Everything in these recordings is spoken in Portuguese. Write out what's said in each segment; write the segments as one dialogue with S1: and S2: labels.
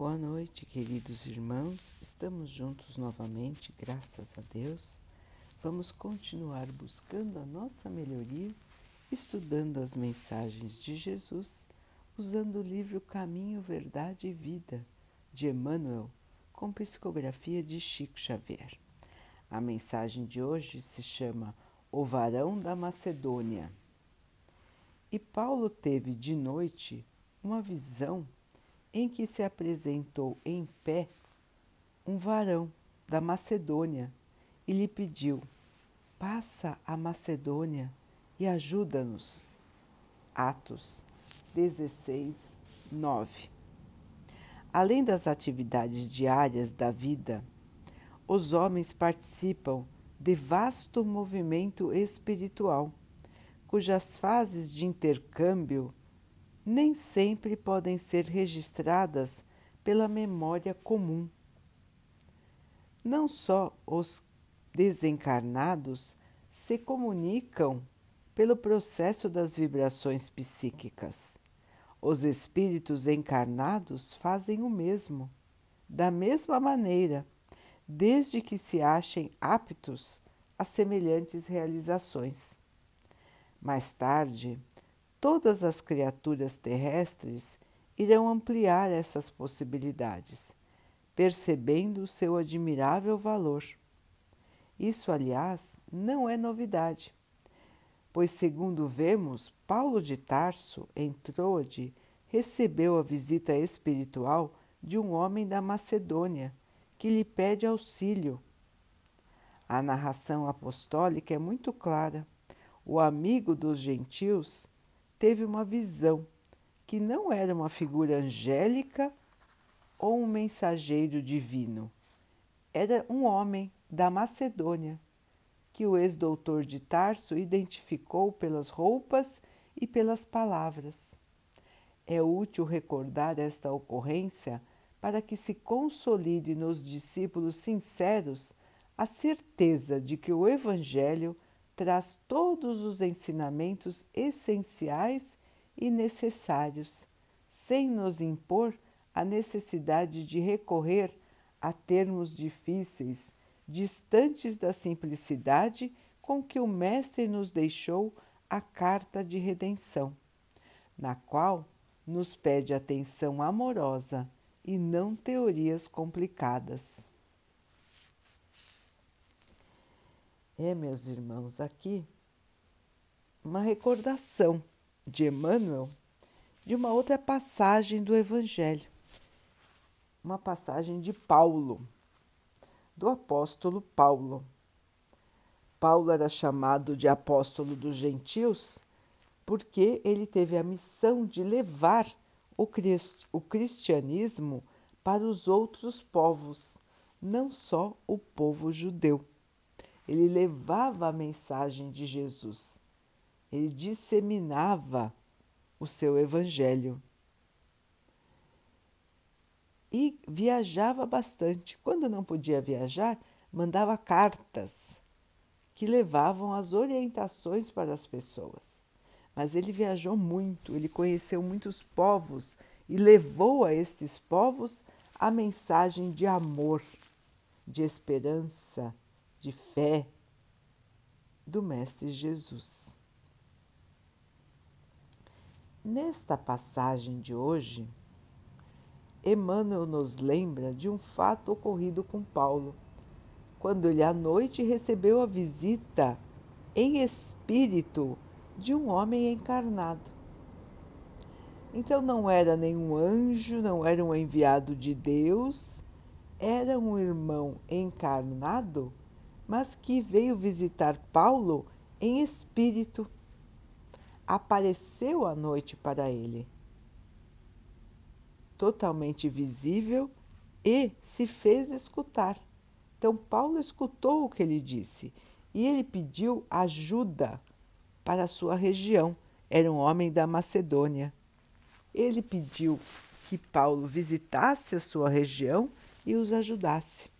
S1: Boa noite, queridos irmãos. Estamos juntos novamente, graças a Deus. Vamos continuar buscando a nossa melhoria, estudando as mensagens de Jesus, usando o livro Caminho, Verdade e Vida, de Emmanuel, com psicografia de Chico Xavier. A mensagem de hoje se chama O Varão da Macedônia. E Paulo teve de noite uma visão em que se apresentou em pé um varão da Macedônia e lhe pediu: Passa a Macedônia e ajuda-nos. Atos 16, 9. Além das atividades diárias da vida, os homens participam de vasto movimento espiritual, cujas fases de intercâmbio nem sempre podem ser registradas pela memória comum. Não só os desencarnados se comunicam pelo processo das vibrações psíquicas. Os espíritos encarnados fazem o mesmo, da mesma maneira, desde que se achem aptos a semelhantes realizações. Mais tarde, todas as criaturas terrestres irão ampliar essas possibilidades, percebendo o seu admirável valor. Isso, aliás, não é novidade, pois, segundo vemos, Paulo de Tarso, em Troade, recebeu a visita espiritual de um homem da Macedônia que lhe pede auxílio. A narração apostólica é muito clara. O amigo dos gentios teve uma visão que não era uma figura angélica ou um mensageiro divino. Era um homem da Macedônia, que o ex-doutor de Tarso identificou pelas roupas e pelas palavras. É útil recordar esta ocorrência para que se consolide nos discípulos sinceros a certeza de que o Evangelho traz todos os ensinamentos essenciais e necessários, sem nos impor a necessidade de recorrer a termos difíceis, distantes da simplicidade com que o Mestre nos deixou a carta de redenção, na qual nos pede atenção amorosa e não teorias complicadas. É, meus irmãos, aqui uma recordação de Emmanuel de uma outra passagem do Evangelho, uma passagem de Paulo, do apóstolo Paulo. Paulo era chamado de apóstolo dos gentios porque ele teve a missão de levar o, crist o cristianismo para os outros povos, não só o povo judeu ele levava a mensagem de Jesus, ele disseminava o seu evangelho. E viajava bastante. Quando não podia viajar, mandava cartas que levavam as orientações para as pessoas. Mas ele viajou muito, ele conheceu muitos povos e levou a estes povos a mensagem de amor, de esperança, de fé do Mestre Jesus. Nesta passagem de hoje, Emmanuel nos lembra de um fato ocorrido com Paulo, quando ele à noite recebeu a visita em espírito de um homem encarnado. Então não era nenhum anjo, não era um enviado de Deus, era um irmão encarnado mas que veio visitar Paulo em espírito. Apareceu à noite para ele, totalmente visível e se fez escutar. Então, Paulo escutou o que ele disse e ele pediu ajuda para a sua região. Era um homem da Macedônia. Ele pediu que Paulo visitasse a sua região e os ajudasse.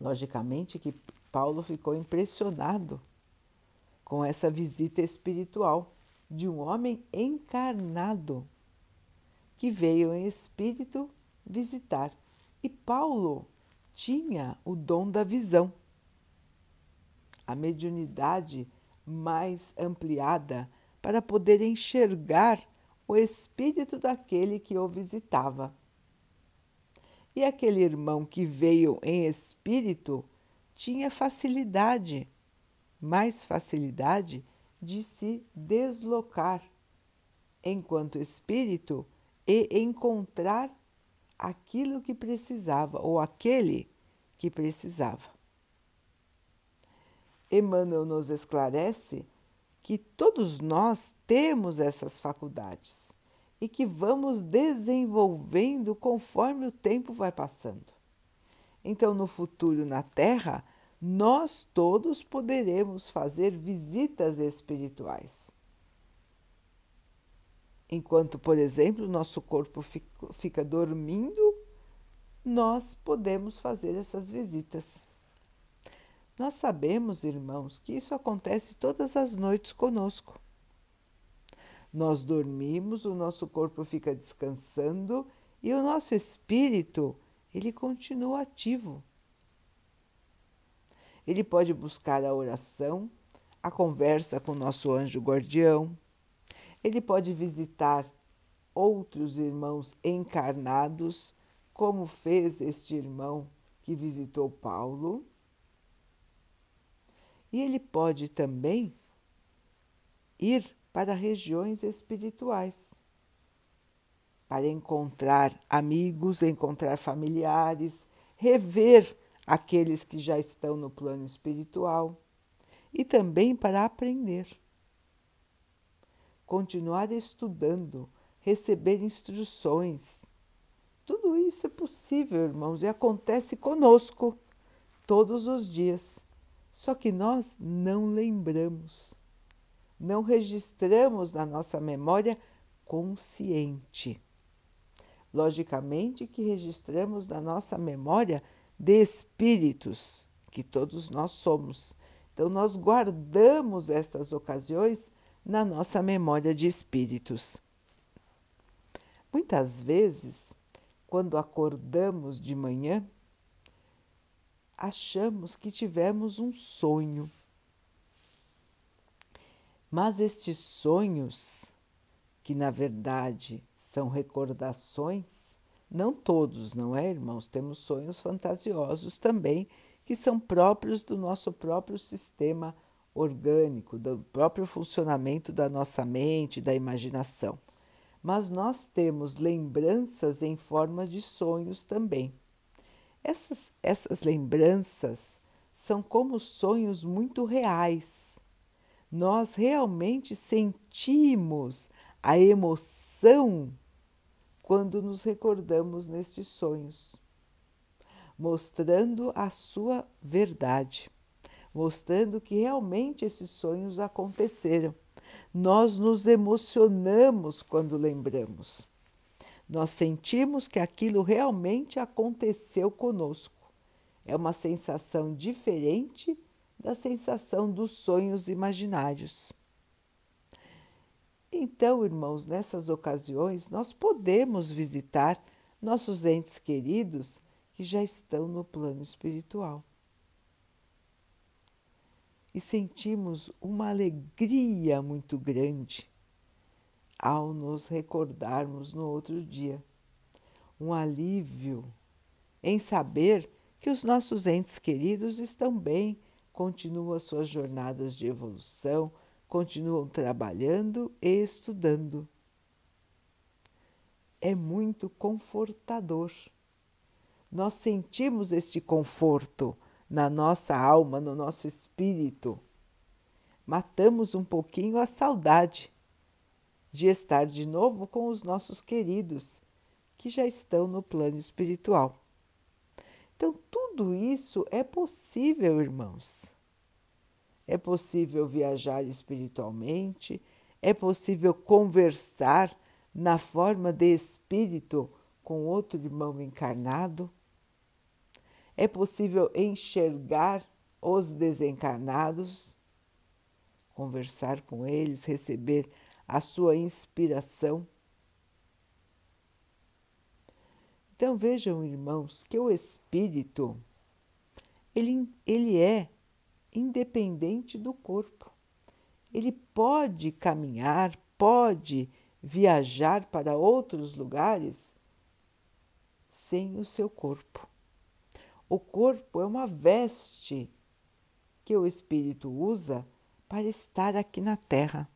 S1: Logicamente que Paulo ficou impressionado com essa visita espiritual de um homem encarnado. que veio em espírito visitar. E Paulo tinha o dom da visão, a mediunidade mais ampliada para poder enxergar o espírito daquele que o visitava. E aquele irmão que veio em espírito tinha facilidade, mais facilidade de se deslocar enquanto espírito e encontrar aquilo que precisava ou aquele que precisava. Emmanuel nos esclarece que todos nós temos essas faculdades e que vamos desenvolvendo conforme o tempo vai passando. Então, no futuro na Terra, nós todos poderemos fazer visitas espirituais. Enquanto, por exemplo, nosso corpo fica dormindo, nós podemos fazer essas visitas. Nós sabemos, irmãos, que isso acontece todas as noites conosco. Nós dormimos, o nosso corpo fica descansando e o nosso espírito, ele continua ativo. Ele pode buscar a oração, a conversa com o nosso anjo guardião, ele pode visitar outros irmãos encarnados, como fez este irmão que visitou Paulo e ele pode também ir para regiões espirituais para encontrar amigos, encontrar familiares, rever aqueles que já estão no plano espiritual e também para aprender. Continuar estudando, receber instruções. Tudo isso é possível, irmãos, e acontece conosco todos os dias. Só que nós não lembramos, não registramos na nossa memória consciente. Logicamente que registramos na nossa memória de espíritos, que todos nós somos. Então, nós guardamos essas ocasiões na nossa memória de espíritos. Muitas vezes, quando acordamos de manhã, achamos que tivemos um sonho. Mas estes sonhos, que na verdade são recordações, não todos, não é, irmãos? Temos sonhos fantasiosos também, que são próprios do nosso próprio sistema orgânico, do próprio funcionamento da nossa mente, da imaginação. Mas nós temos lembranças em forma de sonhos também. Essas, essas lembranças são como sonhos muito reais. Nós realmente sentimos a emoção quando nos recordamos nestes sonhos, mostrando a sua verdade, mostrando que realmente esses sonhos aconteceram. Nós nos emocionamos quando lembramos. Nós sentimos que aquilo realmente aconteceu conosco. É uma sensação diferente da sensação dos sonhos imaginários. Então, irmãos, nessas ocasiões, nós podemos visitar nossos entes queridos que já estão no plano espiritual. E sentimos uma alegria muito grande ao nos recordarmos no outro dia. Um alívio em saber que os nossos entes queridos estão bem, continuam as suas jornadas de evolução, continuam trabalhando e estudando. É muito confortador. Nós sentimos este conforto na nossa alma, no nosso espírito. Matamos um pouquinho a saudade de estar de novo com os nossos queridos que já estão no plano espiritual. Então, tudo isso é possível, irmãos. É possível viajar espiritualmente, é possível conversar na forma de espírito com outro irmão encarnado, é possível enxergar os desencarnados, conversar com eles, receber a sua inspiração. Então vejam, irmãos, que o espírito ele, ele é independente do corpo. Ele pode caminhar, pode viajar para outros lugares sem o seu corpo. O corpo é uma veste que o espírito usa para estar aqui na Terra.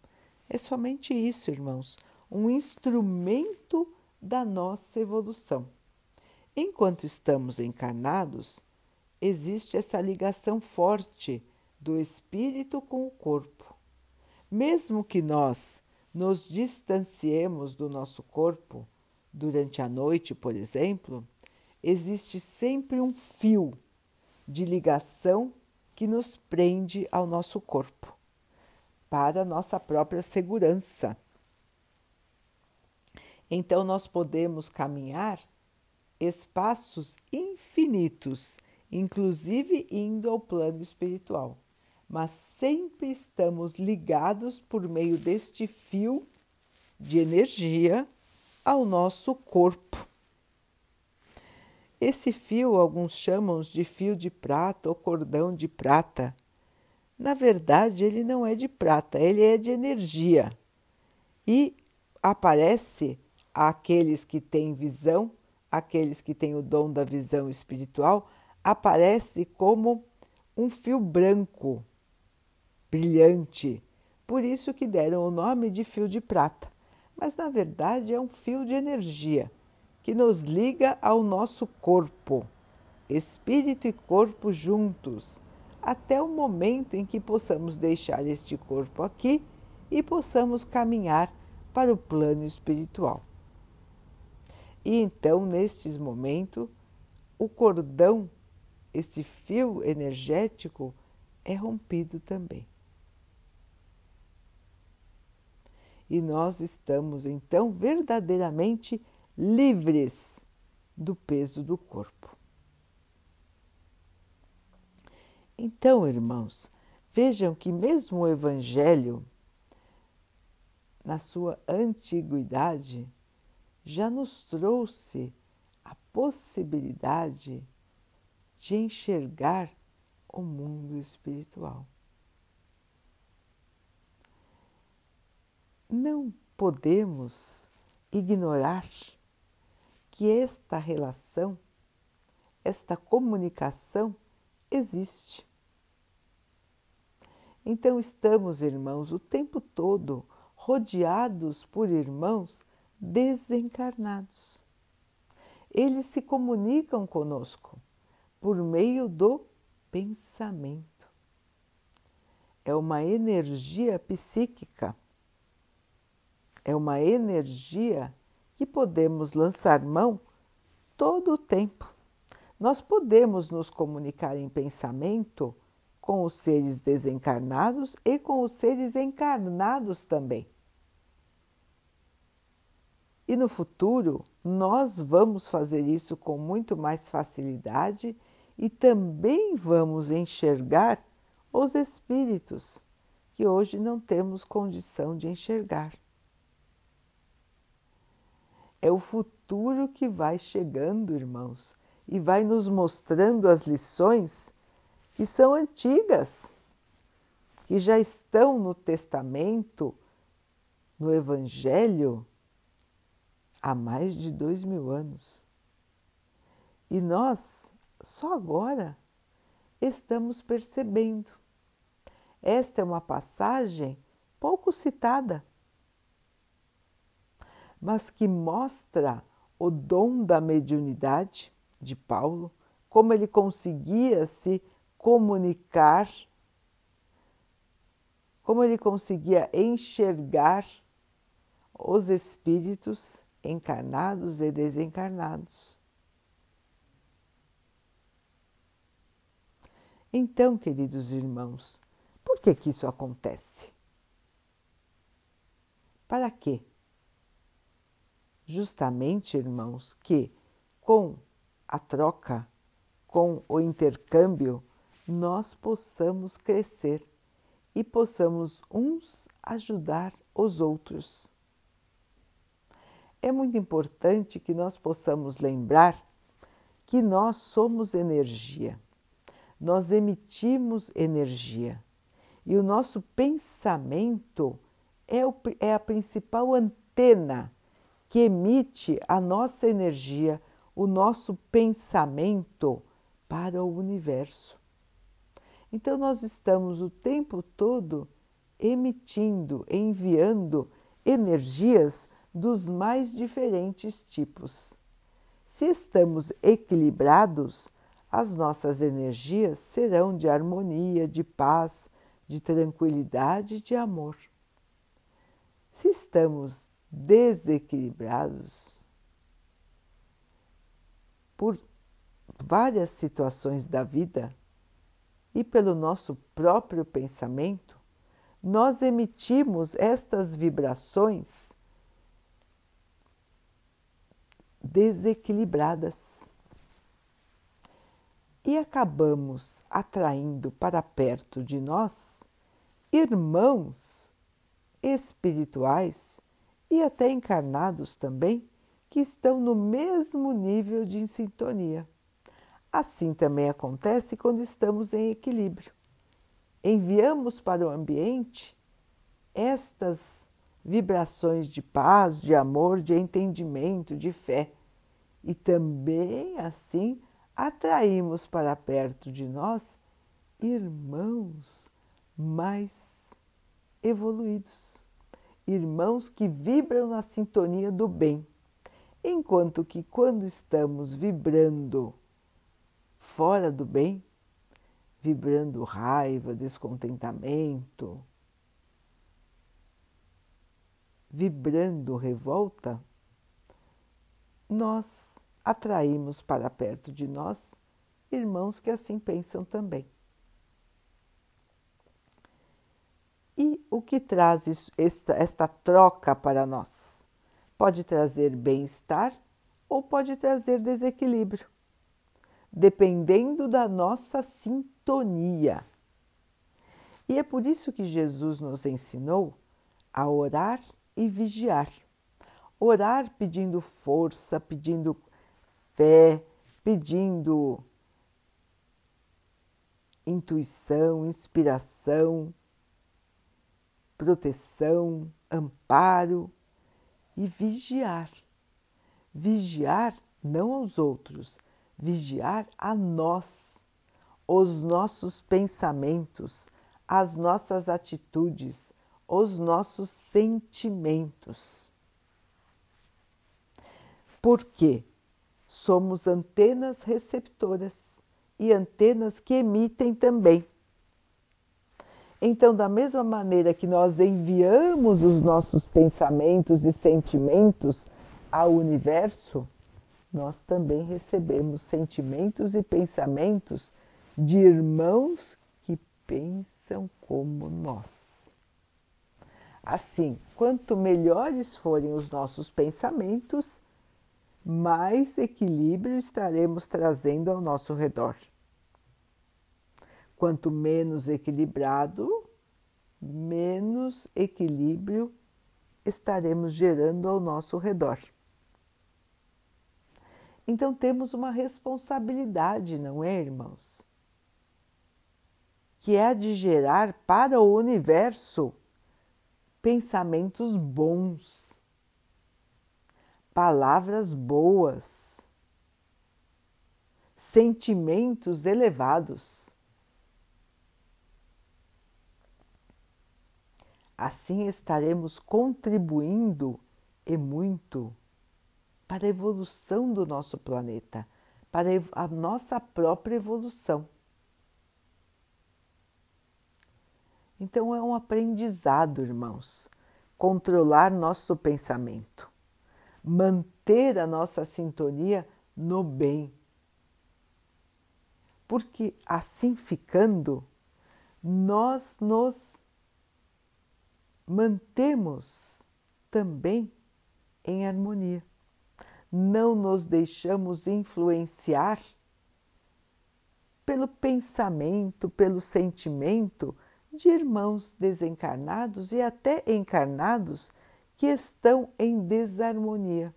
S1: É somente isso, irmãos, um instrumento da nossa evolução. Enquanto estamos encarnados, existe essa ligação forte do espírito com o corpo. Mesmo que nós nos distanciemos do nosso corpo durante a noite, por exemplo, existe sempre um fio de ligação que nos prende ao nosso corpo, para nossa própria segurança. Então, nós podemos caminhar espaços infinitos, inclusive indo ao plano espiritual, mas sempre estamos ligados por meio deste fio de energia ao nosso corpo. Esse fio alguns chamam de fio de prata ou cordão de prata. Na verdade, ele não é de prata, ele é de energia. E aparece àqueles que têm visão, aqueles que têm o dom da visão espiritual, aparece como um fio branco, brilhante. Por isso que deram o nome de fio de prata. Mas na verdade é um fio de energia que nos liga ao nosso corpo, espírito e corpo juntos, até o momento em que possamos deixar este corpo aqui e possamos caminhar para o plano espiritual. E então, nestes momentos, o cordão, esse fio energético, é rompido também. E nós estamos então verdadeiramente livres do peso do corpo. Então, irmãos, vejam que mesmo o Evangelho, na sua antiguidade, já nos trouxe a possibilidade de enxergar o mundo espiritual. Não podemos ignorar que esta relação, esta comunicação existe. Então estamos, irmãos, o tempo todo rodeados por irmãos desencarnados. Eles se comunicam conosco por meio do pensamento. É uma energia psíquica, é uma energia que podemos lançar mão todo o tempo. Nós podemos nos comunicar em pensamento com os seres desencarnados e com os seres encarnados também. E no futuro, nós vamos fazer isso com muito mais facilidade e também vamos enxergar os espíritos que hoje não temos condição de enxergar. É o futuro que vai chegando, irmãos, e vai nos mostrando as lições que são antigas, que já estão no Testamento, no Evangelho, há mais de dois mil anos. E nós, só agora, estamos percebendo. Esta é uma passagem pouco citada mas que mostra o dom da mediunidade de Paulo, como ele conseguia se comunicar, como ele conseguia enxergar os espíritos encarnados e desencarnados. Então, queridos irmãos, por que que isso acontece? Para quê? justamente, irmãos, que com a troca, com o intercâmbio, nós possamos crescer e possamos uns ajudar os outros. É muito importante que nós possamos lembrar que nós somos energia, nós emitimos energia e o nosso pensamento é, o, é a principal antena que emite a nossa energia, o nosso pensamento para o universo. Então, nós estamos o tempo todo emitindo, enviando energias dos mais diferentes tipos. Se estamos equilibrados, as nossas energias serão de harmonia, de paz, de tranquilidade, de amor. Se estamos desequilibrados por várias situações da vida e pelo nosso próprio pensamento, nós emitimos estas vibrações desequilibradas e acabamos atraindo para perto de nós irmãos espirituais e até encarnados também que estão no mesmo nível de sintonia. Assim também acontece quando estamos em equilíbrio. Enviamos para o ambiente estas vibrações de paz, de amor, de entendimento, de fé. E também assim atraímos para perto de nós irmãos mais evoluídos, irmãos que vibram na sintonia do bem. Enquanto que quando estamos vibrando fora do bem, vibrando raiva, descontentamento, vibrando revolta, nós atraímos para perto de nós irmãos que assim pensam também. E o que traz esta, esta troca para nós? Pode trazer bem-estar ou pode trazer desequilíbrio, dependendo da nossa sintonia. E é por isso que Jesus nos ensinou a orar e vigiar. Orar pedindo força, pedindo fé, pedindo intuição, inspiração, proteção, amparo e vigiar. Vigiar não aos outros, vigiar a nós, os nossos pensamentos, as nossas atitudes, os nossos sentimentos. Porque somos antenas receptoras e antenas que emitem também. Então, da mesma maneira que nós enviamos os nossos pensamentos e sentimentos ao universo, nós também recebemos sentimentos e pensamentos de irmãos que pensam como nós. Assim, quanto melhores forem os nossos pensamentos, mais equilíbrio estaremos trazendo ao nosso redor. Quanto menos equilibrado, menos equilíbrio estaremos gerando ao nosso redor. Então temos uma responsabilidade, não é, irmãos? Que é a de gerar para o universo pensamentos bons, palavras boas, sentimentos elevados. Assim estaremos contribuindo e muito para a evolução do nosso planeta, para a nossa própria evolução. Então é um aprendizado, irmãos, controlar nosso pensamento, manter a nossa sintonia no bem. Porque assim ficando, nós nos mantemos também em harmonia. Não nos deixamos influenciar pelo pensamento, pelo sentimento de irmãos desencarnados e até encarnados que estão em desarmonia.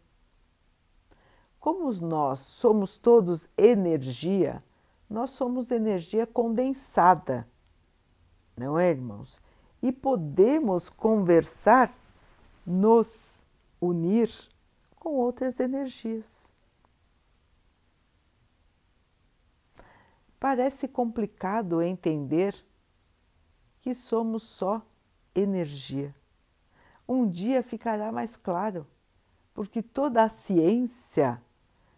S1: Como nós somos todos energia, nós somos energia condensada, não é, irmãos? E podemos conversar, nos unir com outras energias. Parece complicado entender que somos só energia. Um dia ficará mais claro, porque toda a ciência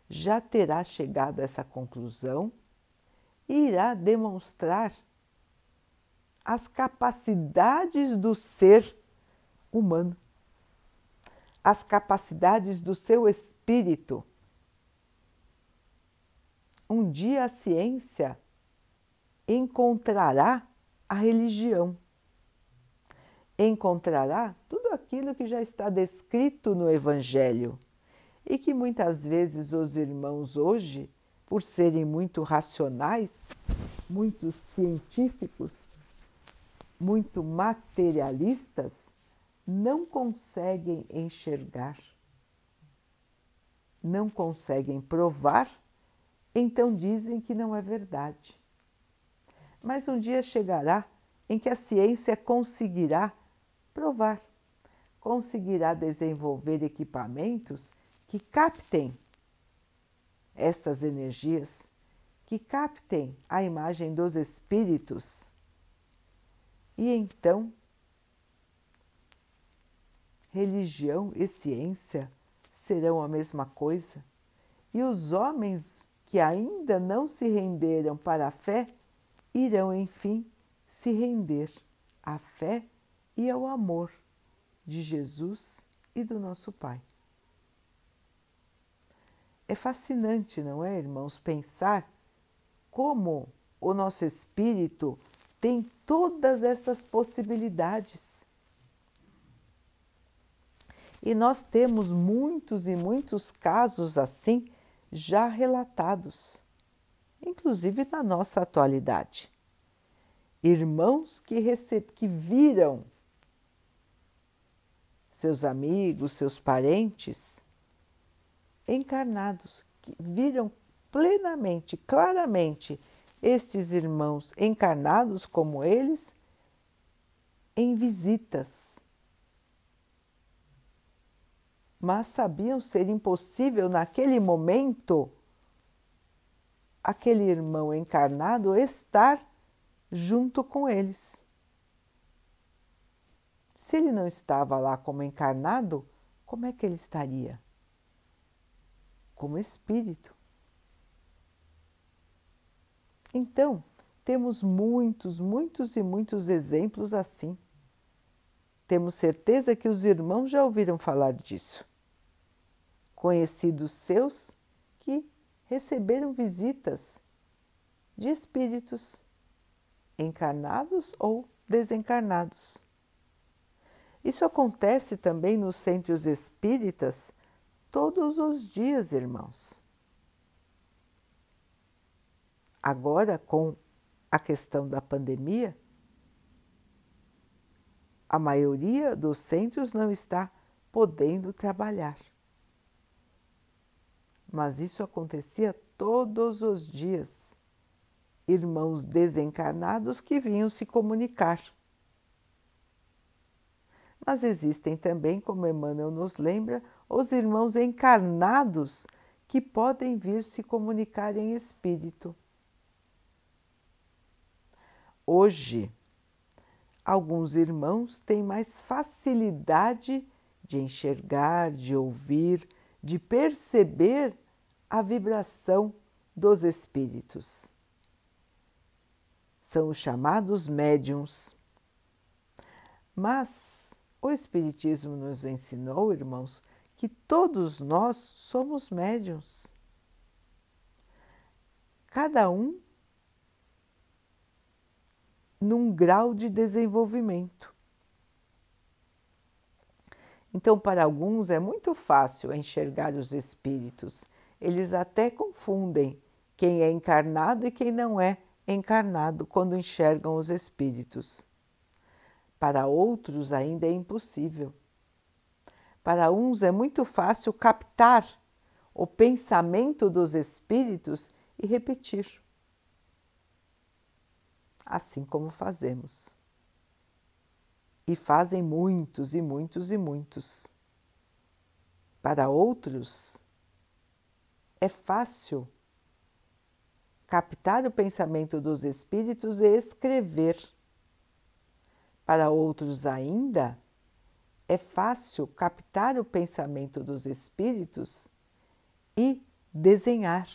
S1: já terá chegado a essa conclusão e irá demonstrar as capacidades do ser humano, as capacidades do seu espírito. Um dia a ciência encontrará a religião, encontrará tudo aquilo que já está descrito no Evangelho e que muitas vezes os irmãos hoje, por serem muito racionais, muito científicos, muito materialistas, não conseguem enxergar, não conseguem provar, então dizem que não é verdade. Mas um dia chegará em que a ciência conseguirá provar, conseguirá desenvolver equipamentos que captem essas energias, que captem a imagem dos espíritos. E então, religião e ciência serão a mesma coisa, e os homens que ainda não se renderam para a fé irão, enfim, se render à fé e ao amor de Jesus e do nosso Pai. É fascinante, não é, irmãos, pensar como o nosso espírito tem todas essas possibilidades. E nós temos muitos e muitos casos assim já relatados, inclusive na nossa atualidade. Irmãos que, que viram seus amigos, seus parentes encarnados, que viram plenamente, claramente estes irmãos encarnados como eles em visitas. Mas sabiam ser impossível naquele momento aquele irmão encarnado estar junto com eles. Se ele não estava lá como encarnado, como é que ele estaria? como espírito. Então, temos muitos, muitos e muitos exemplos assim. Temos certeza que os irmãos já ouviram falar disso. Conhecidos seus que receberam visitas de espíritos encarnados ou desencarnados. Isso acontece também nos centros espíritas todos os dias, irmãos. Agora, com a questão da pandemia, a maioria dos centros não está podendo trabalhar. Mas isso acontecia todos os dias. Irmãos desencarnados que vinham se comunicar. Mas existem também, como Emmanuel nos lembra, os irmãos encarnados que podem vir se comunicar em espírito. Hoje, alguns irmãos têm mais facilidade de enxergar, de ouvir, de perceber a vibração dos espíritos. São os chamados médiums. Mas o Espiritismo nos ensinou, irmãos, que todos nós somos médiums. Cada um num grau de desenvolvimento. Então, para alguns é muito fácil enxergar os espíritos. Eles até confundem quem é encarnado e quem não é encarnado quando enxergam os espíritos. Para outros ainda é impossível Para uns é muito fácil captar o pensamento dos espíritos e repetir. Assim como fazemos. E fazem muitos e muitos e muitos. Para outros, é fácil captar o pensamento dos espíritos e escrever. Para outros ainda, é fácil captar o pensamento dos espíritos e desenhar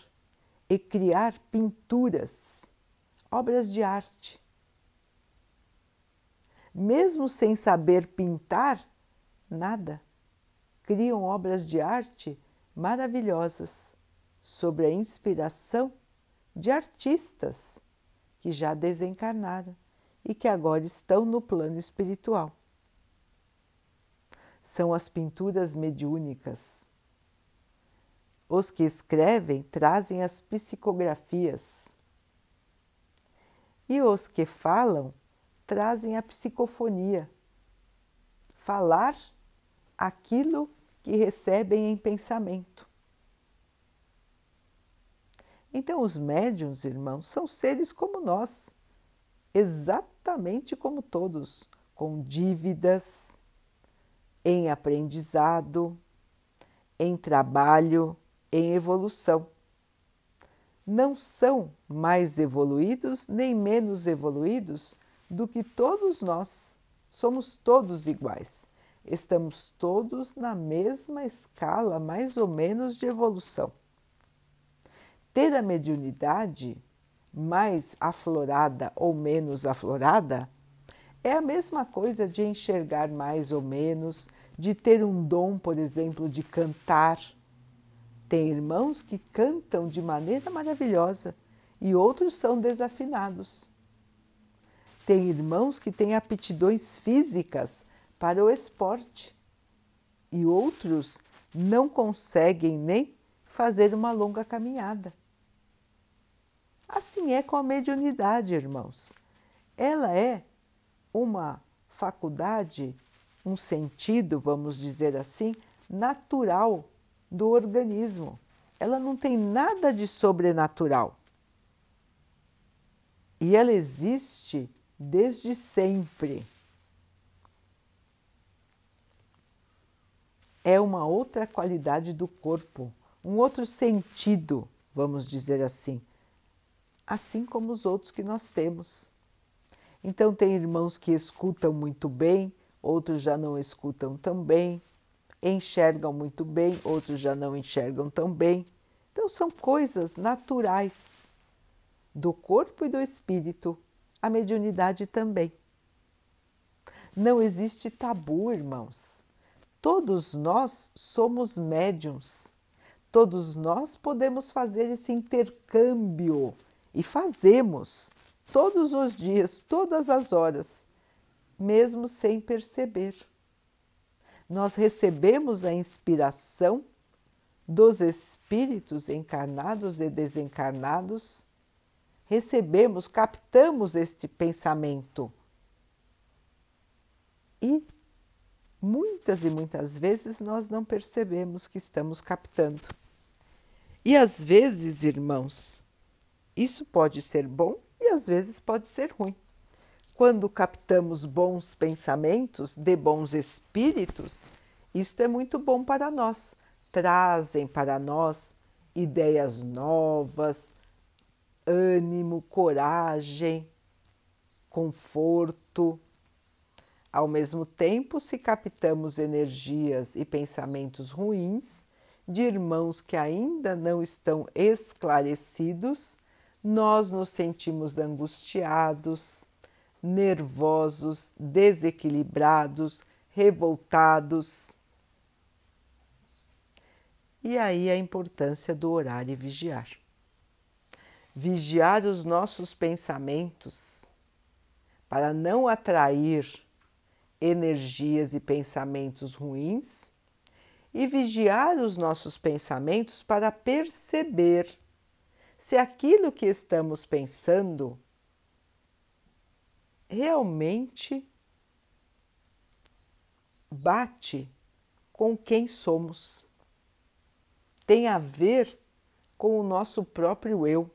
S1: e criar pinturas, obras de arte. Mesmo sem saber pintar nada, criam obras de arte maravilhosas sobre a inspiração de artistas que já desencarnaram e que agora estão no plano espiritual. São as pinturas mediúnicas. Os que escrevem trazem as psicografias. E os que falam trazem a psicofonia. Falar aquilo que recebem em pensamento. Então, os médiums, irmãos, são seres como nós, exatamente como todos, com dívidas, em aprendizado, em trabalho, em evolução. Não são mais evoluídos nem menos evoluídos do que todos nós. Somos todos iguais. Estamos todos na mesma escala, mais ou menos, de evolução. Ter a mediunidade mais aflorada ou menos aflorada é a mesma coisa de enxergar mais ou menos, de ter um dom, por exemplo, de cantar. Tem irmãos que cantam de maneira maravilhosa e outros são desafinados. Tem irmãos que têm aptidões físicas para o esporte e outros não conseguem nem fazer uma longa caminhada. Assim é com a mediunidade, irmãos. Ela é uma faculdade, um sentido, vamos dizer assim, natural do organismo. Ela não tem nada de sobrenatural. E ela existe desde sempre. É uma outra qualidade do corpo, um outro sentido, vamos dizer assim assim como os outros que nós temos. Então, tem irmãos que escutam muito bem, outros já não escutam tão bem, enxergam muito bem, outros já não enxergam tão bem. Então, são coisas naturais do corpo e do espírito, a mediunidade também. Não existe tabu, irmãos. Todos nós somos médiums. Todos nós podemos fazer esse intercâmbio e fazemos todos os dias, todas as horas, mesmo sem perceber. Nós recebemos a inspiração dos espíritos encarnados e desencarnados, recebemos, captamos este pensamento. E muitas e muitas vezes nós não percebemos que estamos captando. E às vezes, irmãos, isso pode ser bom e às vezes pode ser ruim. Quando captamos bons pensamentos de bons espíritos, isto é muito bom para nós. Trazem para nós ideias novas, ânimo, coragem, conforto. Ao mesmo tempo, se captamos energias e pensamentos ruins de irmãos que ainda não estão esclarecidos, nós nos sentimos angustiados, nervosos, desequilibrados, revoltados. E aí a importância do orar e vigiar. Vigiar os nossos pensamentos para não atrair energias e pensamentos ruins e vigiar os nossos pensamentos para perceber se aquilo que estamos pensando realmente bate com quem somos. Tem a ver com o nosso próprio eu.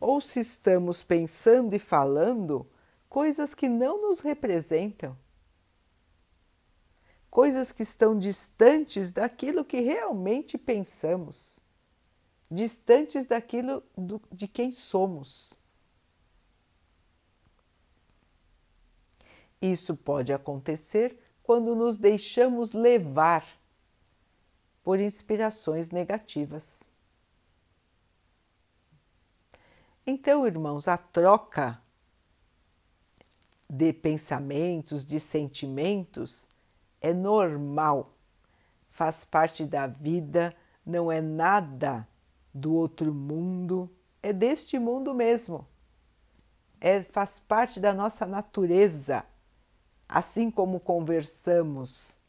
S1: Ou se estamos pensando e falando coisas que não nos representam, coisas que estão distantes daquilo que realmente pensamos, distantes daquilo do, de quem somos. Isso pode acontecer quando nos deixamos levar por inspirações negativas. Então, irmãos, a troca de pensamentos, de sentimentos, é normal, faz parte da vida, não é nada do outro mundo, é deste mundo mesmo. É, faz parte da nossa natureza. Assim como conversamos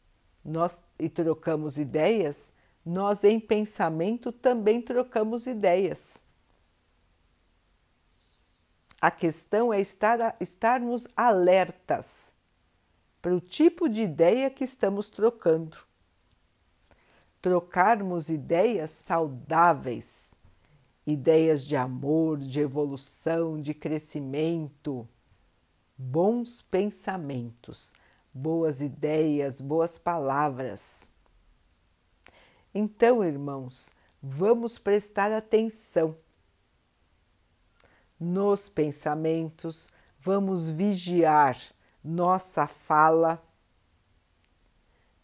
S1: nós e trocamos ideias, nós em pensamento também trocamos ideias. A questão é estar, estarmos alertas para o tipo de ideia que estamos trocando. Trocarmos ideias saudáveis, ideias de amor, de evolução, de crescimento, bons pensamentos, boas ideias, boas palavras. Então, irmãos, vamos prestar atenção nos pensamentos, vamos vigiar nossa fala.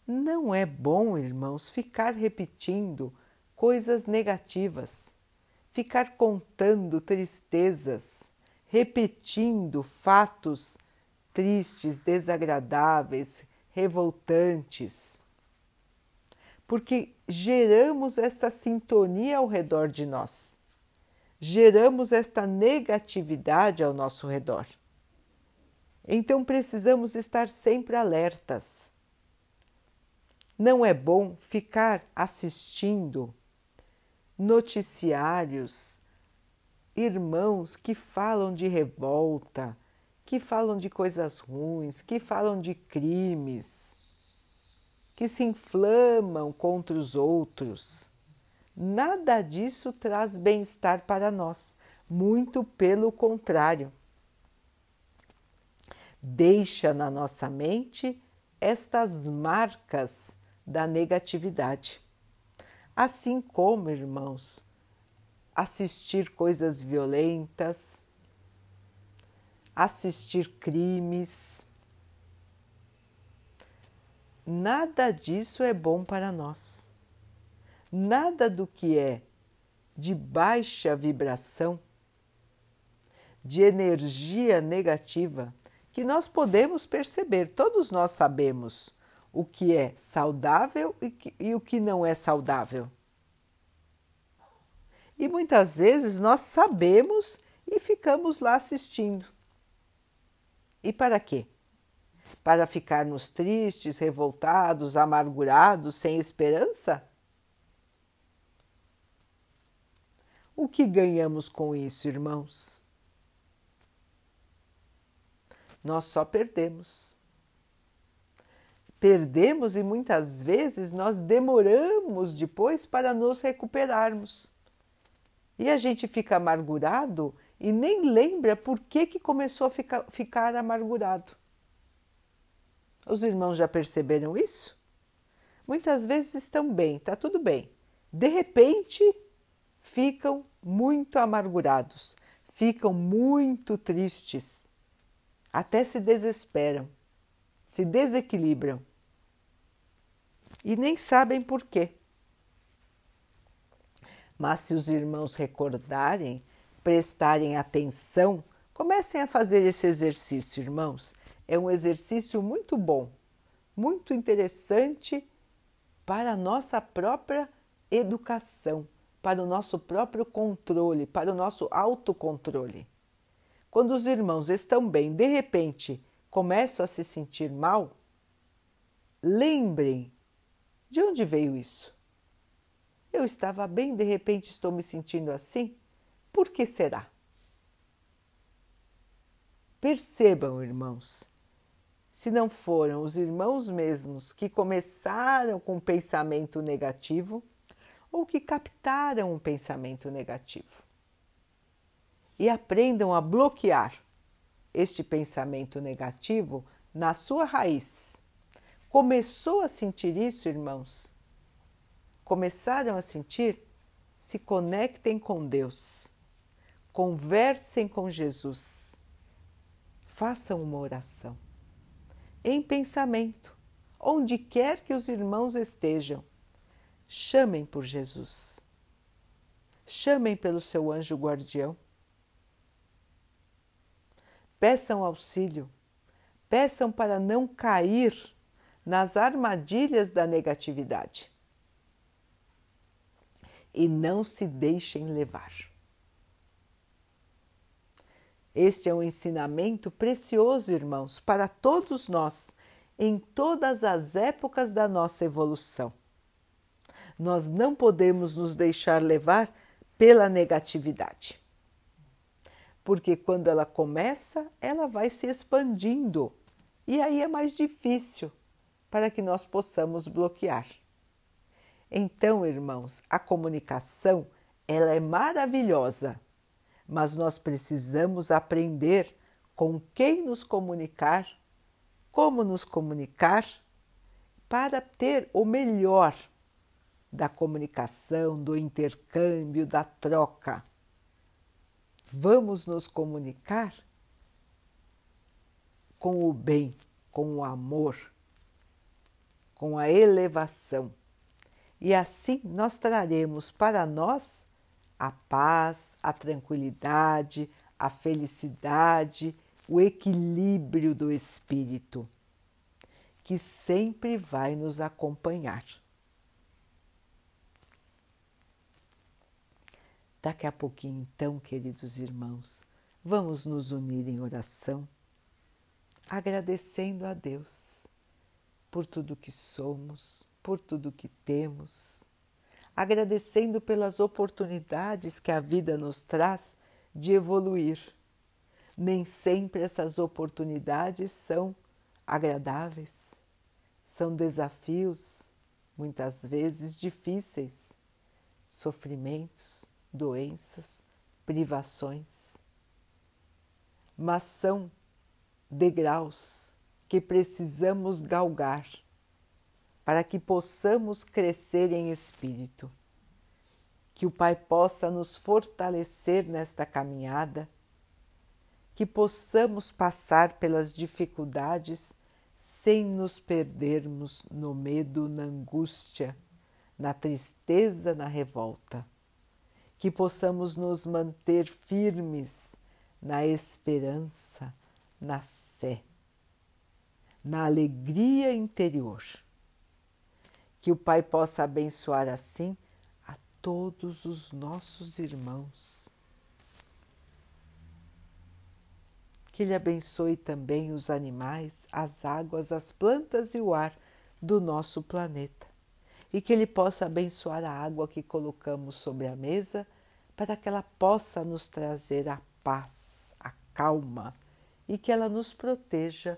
S1: Não é bom, irmãos, ficar repetindo coisas negativas, ficar contando tristezas, repetindo fatos tristes, desagradáveis, revoltantes. Porque geramos essa sintonia ao redor de nós geramos esta negatividade ao nosso redor. Então precisamos estar sempre alertas. Não é bom ficar assistindo noticiários, irmãos que falam de revolta, que falam de coisas ruins, que falam de crimes, que se inflamam contra os outros. Nada disso traz bem-estar para nós, muito pelo contrário. Deixa na nossa mente estas marcas da negatividade. Assim como, irmãos, assistir coisas violentas, assistir crimes, nada disso é bom para nós nada do que é de baixa vibração, de energia negativa, que nós podemos perceber, todos nós sabemos o que é saudável e, que, e o que não é saudável. E muitas vezes nós sabemos e ficamos lá assistindo. E para quê? Para ficarmos tristes, revoltados, amargurados, sem esperança? O que ganhamos com isso, irmãos? Nós só perdemos. Perdemos e muitas vezes nós demoramos depois para nos recuperarmos. E a gente fica amargurado e nem lembra por que, que começou a ficar, ficar amargurado. Os irmãos já perceberam isso? Muitas vezes estão bem, está tudo bem. De repente, ficam muito amargurados, ficam muito tristes, até se desesperam, se desequilibram e nem sabem por quê. Mas se os irmãos recordarem, prestarem atenção, comecem a fazer esse exercício, irmãos. É um exercício muito bom, muito interessante para a nossa própria educação para o nosso próprio controle, para o nosso autocontrole. Quando os irmãos estão bem, de repente começam a se sentir mal, lembrem de onde veio isso. Eu estava bem, de repente estou me sentindo assim? Por que será? Percebam, irmãos, se não foram os irmãos mesmos que começaram com um pensamento negativo ou que captaram um pensamento negativo. E aprendam a bloquear este pensamento negativo na sua raiz. Começou a sentir isso, irmãos? Começaram a sentir? Se conectem com Deus. Conversem com Jesus. Façam uma oração em pensamento, onde quer que os irmãos estejam. Chamem por Jesus. Chamem pelo seu anjo guardião. Peçam auxílio. Peçam para não cair nas armadilhas da negatividade. E não se deixem levar. Este é um ensinamento precioso, irmãos, para todos nós, em todas as épocas da nossa evolução. Nós não podemos nos deixar levar pela negatividade. Porque quando ela começa, ela vai se expandindo e aí é mais difícil para que nós possamos bloquear. Então, irmãos, a comunicação ela é maravilhosa mas nós precisamos aprender com quem nos comunicar, como nos comunicar, para ter o melhor da comunicação, do intercâmbio, da troca. Vamos nos comunicar com o bem, com o amor, com a elevação. E assim nós traremos para nós a paz, a tranquilidade, a felicidade, o equilíbrio do espírito, que sempre vai nos acompanhar. Daqui a pouquinho, então, queridos irmãos, vamos nos unir em oração, agradecendo a Deus por tudo que somos, por tudo que temos agradecendo pelas oportunidades que a vida nos traz de evoluir. Nem sempre essas oportunidades são agradáveis, são desafios, muitas vezes difíceis, sofrimentos, doenças, privações. Mas são degraus que precisamos galgar para que possamos crescer em espírito. Que o Pai possa nos fortalecer nesta caminhada, que possamos passar pelas dificuldades sem nos perdermos no medo, na angústia, na tristeza, na revolta. Que possamos nos manter firmes na esperança, na fé, na alegria interior que o Pai possa abençoar assim a todos os nossos irmãos. Que Ele abençoe também os animais, as águas, as plantas e o ar do nosso planeta. E que Ele possa abençoar a água que colocamos sobre a mesa para que ela possa nos trazer a paz, a calma e que ela nos proteja